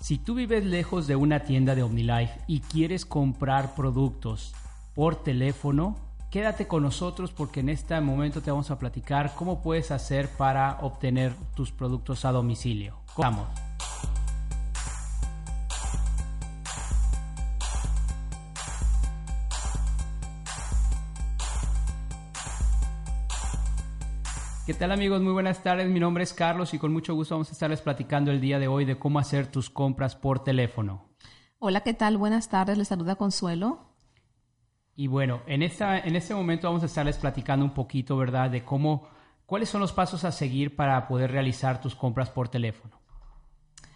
Si tú vives lejos de una tienda de OmniLife y quieres comprar productos por teléfono, quédate con nosotros porque en este momento te vamos a platicar cómo puedes hacer para obtener tus productos a domicilio. Vamos. ¿Qué tal amigos? Muy buenas tardes. Mi nombre es Carlos y con mucho gusto vamos a estarles platicando el día de hoy de cómo hacer tus compras por teléfono. Hola, ¿qué tal? Buenas tardes. Les saluda Consuelo. Y bueno, en, esta, en este momento vamos a estarles platicando un poquito, ¿verdad? De cómo, cuáles son los pasos a seguir para poder realizar tus compras por teléfono.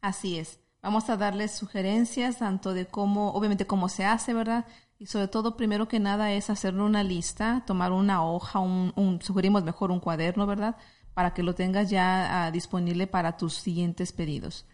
Así es. Vamos a darles sugerencias tanto de cómo, obviamente cómo se hace, ¿verdad? Y sobre todo, primero que nada, es hacer una lista, tomar una hoja, un, sugerimos mejor un cuaderno, ¿verdad? Para que lo tengas ya ah, disponible para tus siguientes pedidos.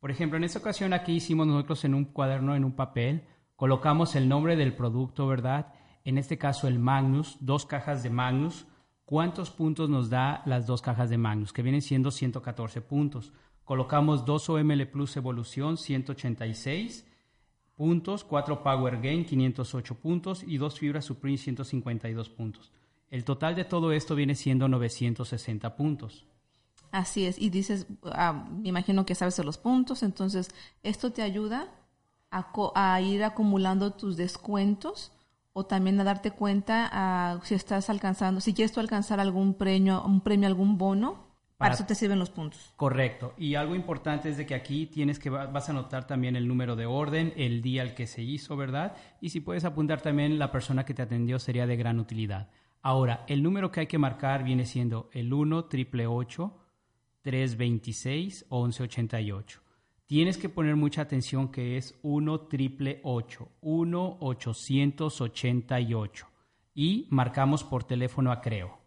Por ejemplo, en esta ocasión aquí hicimos nosotros en un cuaderno, en un papel, colocamos el nombre del producto, ¿verdad? En este caso el Magnus, dos cajas de Magnus. ¿Cuántos puntos nos da las dos cajas de Magnus? Que vienen siendo 114 puntos. Colocamos dos OML Plus Evolución, 186 puntos, 4 Power Gain 508 puntos y 2 Fibra Supreme 152 puntos. El total de todo esto viene siendo 960 puntos. Así es, y dices, ah, me imagino que sabes los puntos, entonces esto te ayuda a, a, ir acumulando tus descuentos o también a darte cuenta a, si estás alcanzando, si quieres tú alcanzar algún premio, un premio, algún bono, para, eso te sirven los puntos. Correcto. Y algo importante es de que aquí tienes que vas a anotar también el número de orden, el día al que se hizo, ¿verdad? Y si puedes apuntar también la persona que te atendió sería de gran utilidad. Ahora, el número que hay que marcar viene siendo el 1 triple 326 1188. Tienes que poner mucha atención que es 1 triple 1 888 y marcamos por teléfono a Creo.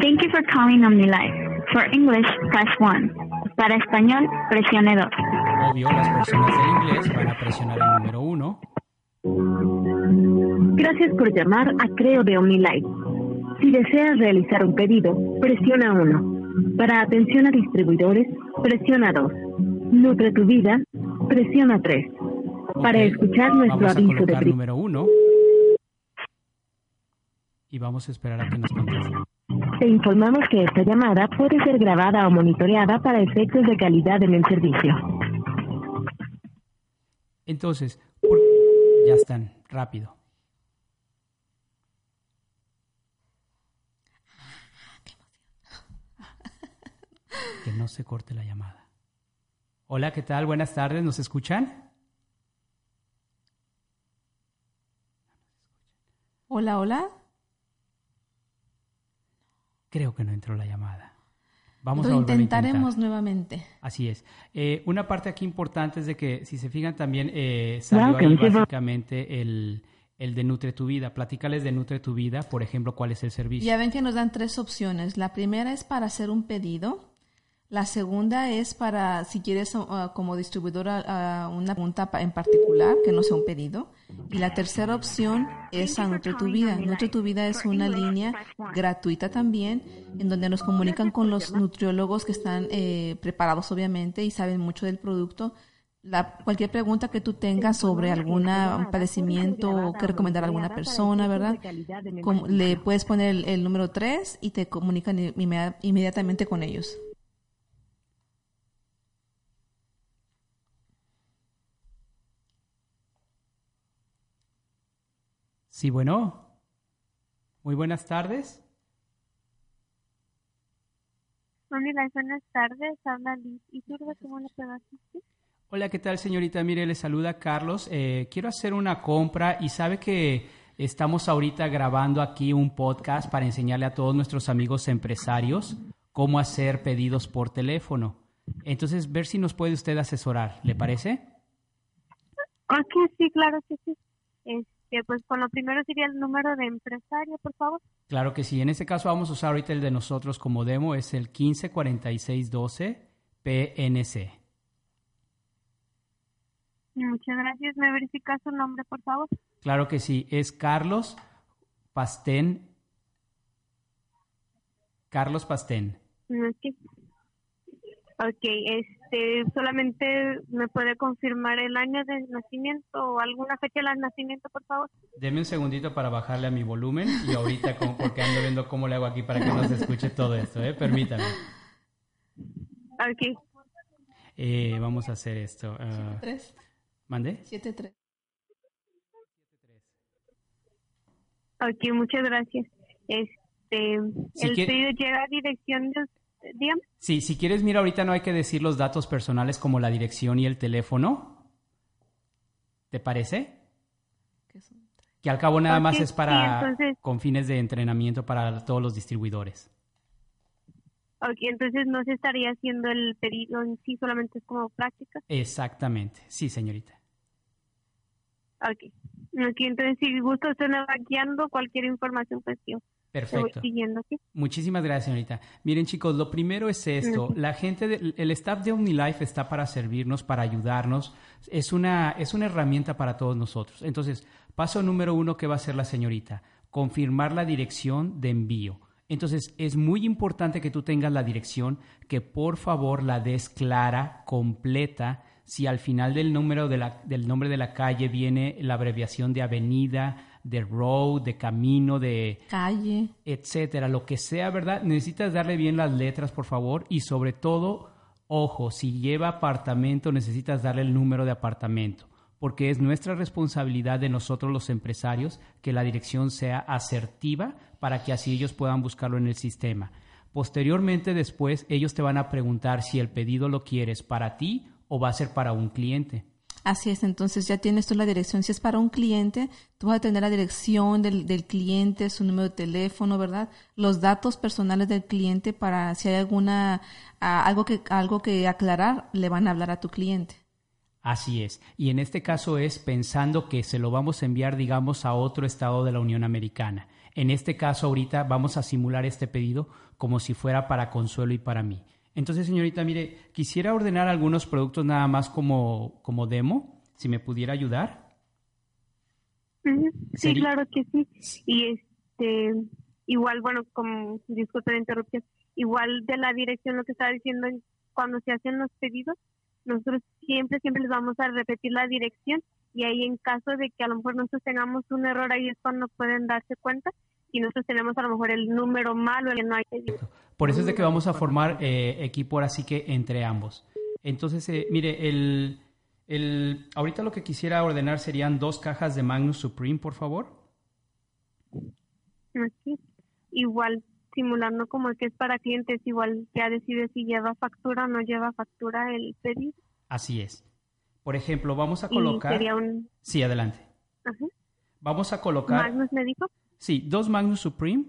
Thank you for calling OmniLife. For English, press 1. Para español, presione 2. Obvio, las personas de inglés van a presionar el número 1. Gracias por llamar a Creo de OmniLife. Si deseas realizar un pedido, presiona 1. Para atención a distribuidores, presiona 2. Nutre tu vida, presiona 3. Para escuchar nuestro aviso de número 1 y vamos a esperar a que nos conteste. Te informamos que esta llamada puede ser grabada o monitoreada para efectos de calidad en el servicio. Entonces, ya están, rápido. Que no se corte la llamada. Hola, ¿qué tal? Buenas tardes, ¿nos escuchan? Hola, hola. Creo que no entró la llamada. Vamos Lo a intentaremos nuevamente. Así es. Eh, una parte aquí importante es de que, si se fijan también, eh, salió ahí básicamente el, el de Nutre tu Vida. Platícales de Nutre tu Vida, por ejemplo, cuál es el servicio. Ya ven que nos dan tres opciones. La primera es para hacer un pedido. La segunda es para, si quieres uh, como distribuidora una pregunta en particular, que no sea un pedido. Y la tercera opción es a Nutre tu Vida. Nutre tu Vida es una línea gratuita también, en donde nos comunican con los nutriólogos que están eh, preparados obviamente y saben mucho del producto. La, cualquier pregunta que tú tengas sobre algún padecimiento o que recomendar a alguna persona, ¿verdad? le puedes poner el, el número 3 y te comunican inmediatamente con ellos. Sí, bueno. Muy buenas tardes. Hola, buenas tardes. Habla Liz. ¿Y tú cómo le? Hola, ¿qué tal, señorita? Mire, le saluda Carlos. Eh, quiero hacer una compra y sabe que estamos ahorita grabando aquí un podcast para enseñarle a todos nuestros amigos empresarios cómo hacer pedidos por teléfono. Entonces, ver si nos puede usted asesorar, ¿le parece? Ok, sí, claro que sí que pues con lo primero sería el número de empresario, por favor. Claro que sí. En este caso vamos a usar ahorita el de nosotros como demo, es el 154612 PNC. Muchas gracias. ¿Me verifica su nombre, por favor? Claro que sí. Es Carlos Pastén. Carlos Pastén. Ok. Ok, este, solamente me puede confirmar el año de nacimiento o alguna fecha de nacimiento, por favor. Deme un segundito para bajarle a mi volumen y ahorita, como, porque ando viendo cómo le hago aquí para que no se escuche todo esto, ¿eh? Permítame. Ok. Eh, vamos a hacer esto. ah, Tres, ¿Mande? siete, tres. Ok, muchas gracias. Este, Si el quiere- pedido llega a dirección de, dígame. Sí, si quieres, mira, ahorita no hay que decir los datos personales como la dirección y el teléfono. ¿Te parece? Que al cabo nada más es para sí, entonces- con fines de entrenamiento para todos los distribuidores. Ok, entonces no se estaría haciendo el pedido en sí, solamente es como práctica. Exactamente. Sí, señorita. Ok. Ok, entonces si gusta usted me va guiando cualquier información, pues yo Perfecto. siguiendo, ¿sí? Muchísimas gracias, señorita. Miren, chicos, lo primero es esto. La gente, del- el staff de OmniLife está para servirnos, para ayudarnos. Es una, es una herramienta para todos nosotros. Entonces, paso número uno que va a hacer la señorita, confirmar la dirección de envío. Entonces, es muy importante que tú tengas la dirección, que por favor la des clara, completa. Si al final del número de la, del nombre de la calle viene la abreviación de avenida, de road, de camino, de, Calle. etcétera, lo que sea, ¿verdad? Necesitas darle bien las letras, por favor, y sobre todo, ojo, si lleva apartamento, necesitas darle el número de apartamento, porque es nuestra responsabilidad de nosotros los empresarios que la dirección sea asertiva para que así ellos puedan buscarlo en el sistema. Posteriormente, después, ellos te van a preguntar si el pedido lo quieres para ti o va a ser para un cliente. Así es, entonces ya tienes tú la dirección. Si es para un cliente, tú vas a tener la dirección del, del cliente, su número de teléfono, ¿verdad? Los datos personales del cliente para si hay alguna algo que algo que aclarar, le van a hablar a tu cliente. Así es. Y en este caso es pensando que se lo vamos a enviar, digamos, a otro estado de la Unión Americana. En este caso, ahorita vamos a simular este pedido como si fuera para Consuelo y para mí. Entonces, señorita, mire, quisiera ordenar algunos productos nada más como, como demo, si me pudiera ayudar. Sí, claro que sí. Y este, igual, bueno, como, disculpe la interrupción, igual de la dirección, lo que estaba diciendo, cuando se hacen los pedidos, nosotros siempre, siempre les vamos a repetir la dirección y ahí en caso de que a lo mejor nosotros tengamos un error, ahí es cuando pueden darse cuenta y nosotros tenemos a lo mejor el número malo, el que no hay pedido. Por eso es de que vamos a formar eh, equipo ahora sí que entre ambos. Entonces, eh, mire, el, el, ahorita lo que quisiera ordenar serían dos cajas de Magnus Supreme, por favor. Así. Igual, simulando como que es para clientes, igual ya decide si lleva factura o no lleva factura el pedido. Así es. Por ejemplo, vamos a Y colocar... sería un... Sí, adelante. Ajá. Vamos a colocar... Magnus me dijo. Sí, dos Magnus Supreme,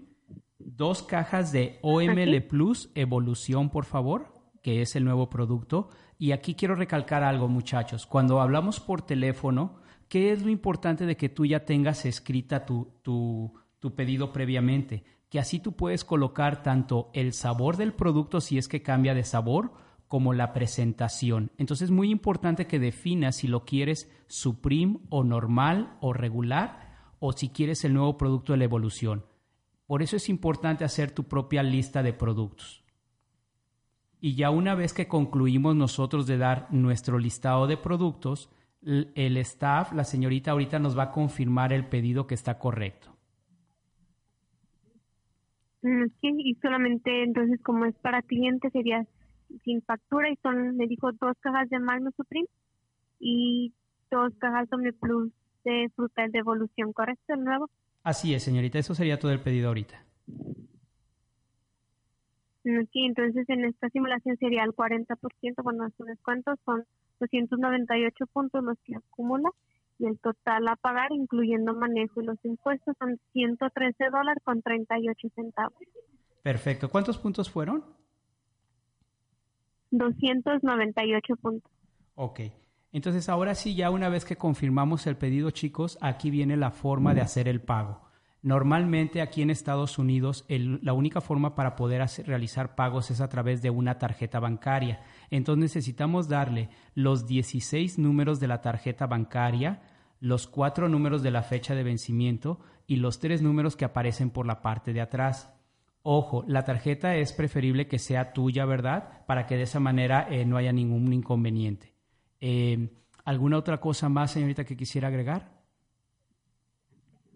dos cajas de OML. Plus Evolución, por favor, que es el nuevo producto. Y aquí quiero recalcar algo, muchachos. Cuando hablamos por teléfono, ¿qué es lo importante de que tú ya tengas escrita tu, tu, tu pedido previamente? Que así tú puedes colocar tanto el sabor del producto si es que cambia de sabor, como la presentación. Entonces es muy importante que definas si lo quieres Supreme o normal o regular o si quieres el nuevo producto de la evolución. Por eso es importante hacer tu propia lista de productos. Y ya una vez que concluimos nosotros de dar nuestro listado de productos, el staff, la señorita ahorita nos va a confirmar el pedido que está correcto. Mm, y solamente entonces como es para clientes sería sin factura y son, me dijo, dos cajas de Magnus Supreme y dos cajas Omni Plus de fruta de evolución, ¿correcto? El nuevo. Así es, señorita, eso sería todo el pedido ahorita. Mm, Sí, entonces en esta simulación sería el 40%, bueno, su descuento son 298 puntos los que acumula y el total a pagar, incluyendo manejo y los impuestos, son 113 dólares con 38 centavos. Perfecto. ¿Cuántos puntos fueron? 298 puntos. Ok. Entonces ahora sí, ya una vez que confirmamos el pedido, chicos, aquí viene la forma de hacer el pago. Normalmente aquí en Estados Unidos el- la única forma para poder hacer- realizar pagos es a través de una tarjeta bancaria. Entonces necesitamos darle los 16 números de la tarjeta bancaria, los cuatro números de la fecha de vencimiento y los tres números que aparecen por la parte de atrás. Ojo, la tarjeta es preferible que sea tuya, ¿verdad? Para que de esa manera eh, no haya ningún inconveniente. Eh, ¿Alguna otra cosa más, señorita, que quisiera agregar?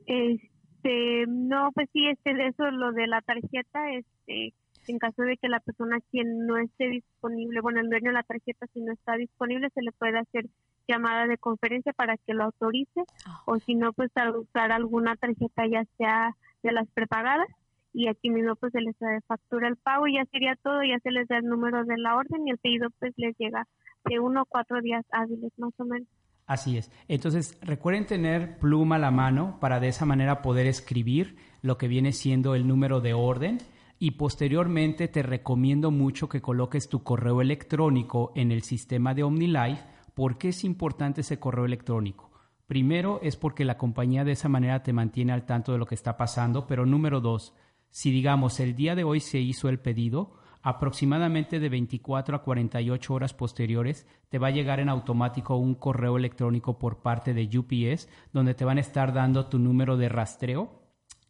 Este, no, pues sí, este, eso, lo de la tarjeta, este, en caso de que la persona quien no esté disponible, bueno, el dueño de la tarjeta si no está disponible, se le puede hacer llamada de conferencia para que lo autorice, Ah. o si no, pues al usar alguna tarjeta ya sea de las prepagadas, y aquí mismo pues se les factura el pago y ya sería todo, ya se les da el número de la orden y el pedido pues les llega de uno a cuatro días hábiles más o menos. Así es. Entonces, recuerden tener pluma a la mano para de esa manera poder escribir lo que viene siendo el número de orden y posteriormente te recomiendo mucho que coloques tu correo electrónico en el sistema de OmniLife. ¿Por qué es importante ese correo electrónico? Primero es porque la compañía de esa manera te mantiene al tanto de lo que está pasando, pero número dos, si digamos el día de hoy se hizo el pedido, aproximadamente de 24 a 48 horas posteriores te va a llegar en automático un correo electrónico por parte de UPS donde te van a estar dando tu número de rastreo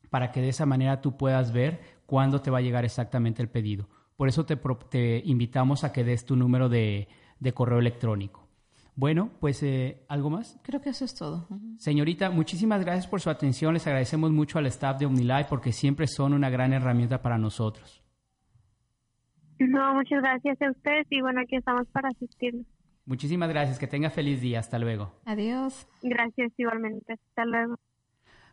para que de esa manera tú puedas ver cuándo te va a llegar exactamente el pedido. Por eso te, te invitamos a que des tu número de correo electrónico. Bueno, pues eh, algo más. Creo que eso es todo. Señorita, muchísimas gracias por su atención. Les agradecemos mucho al staff de OmniLife porque siempre son una gran herramienta para nosotros. No, muchas gracias a ustedes y bueno, aquí estamos para asistirlos. Muchísimas gracias. Que tenga feliz día. Hasta luego. Adiós. Gracias igualmente. Hasta luego.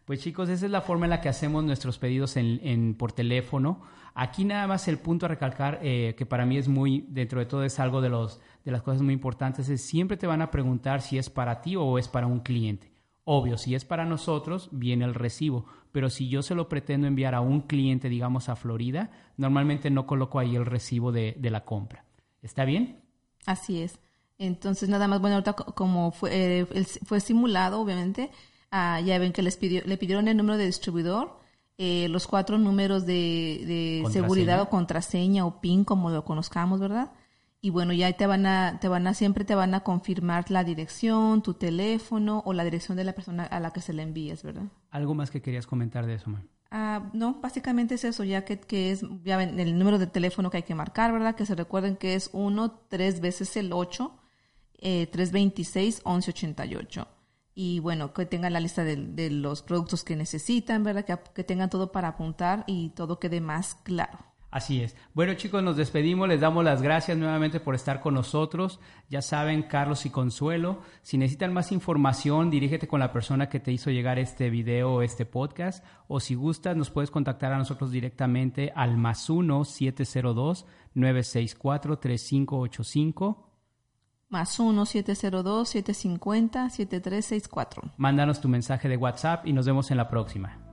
Pues chicos, esa es la forma en la que hacemos nuestros pedidos en, por teléfono. Aquí nada más el punto a recalcar, eh, que para mí es muy, dentro de todo es algo de, los, de las cosas muy importantes, es siempre te van a preguntar si es para ti o es para un cliente. Obvio, si es para nosotros, viene el recibo, pero si yo se lo pretendo enviar a un cliente, digamos a Florida, normalmente no coloco ahí el recibo de, de la compra. ¿Está bien? Así es. Entonces, nada más, bueno, ahorita co- como fue, eh, fue simulado, obviamente, ah, ya ven que les pidió, le pidieron el número de distribuidor, eh, los cuatro números de, de seguridad o contraseña o PIN, como lo conozcamos, ¿verdad? Y bueno, ya te van a, te van a, siempre te van a confirmar la dirección, tu teléfono o la dirección de la persona a la que se le envíes, ¿verdad? ¿Algo más que querías comentar de eso, man? Ah, no, básicamente es eso, ya que, que es ya ven, el número de teléfono que hay que marcar, ¿verdad? Que se recuerden que es 1, 3 veces el 8, eh, 326, 1188. Y bueno, que tengan la lista de, de los productos que necesitan, ¿verdad? Que, tengan todo para apuntar y todo quede más claro. Así es. Bueno chicos, nos despedimos, les damos las gracias nuevamente por estar con nosotros. Ya saben, Carlos y Consuelo, si necesitan más información, dirígete con la persona que te hizo llegar este video o este podcast, o si gustas, nos puedes contactar a nosotros directamente al más 1 702 964 3585. Más 1 702 750 7364. Mándanos tu mensaje de WhatsApp y nos vemos en la próxima.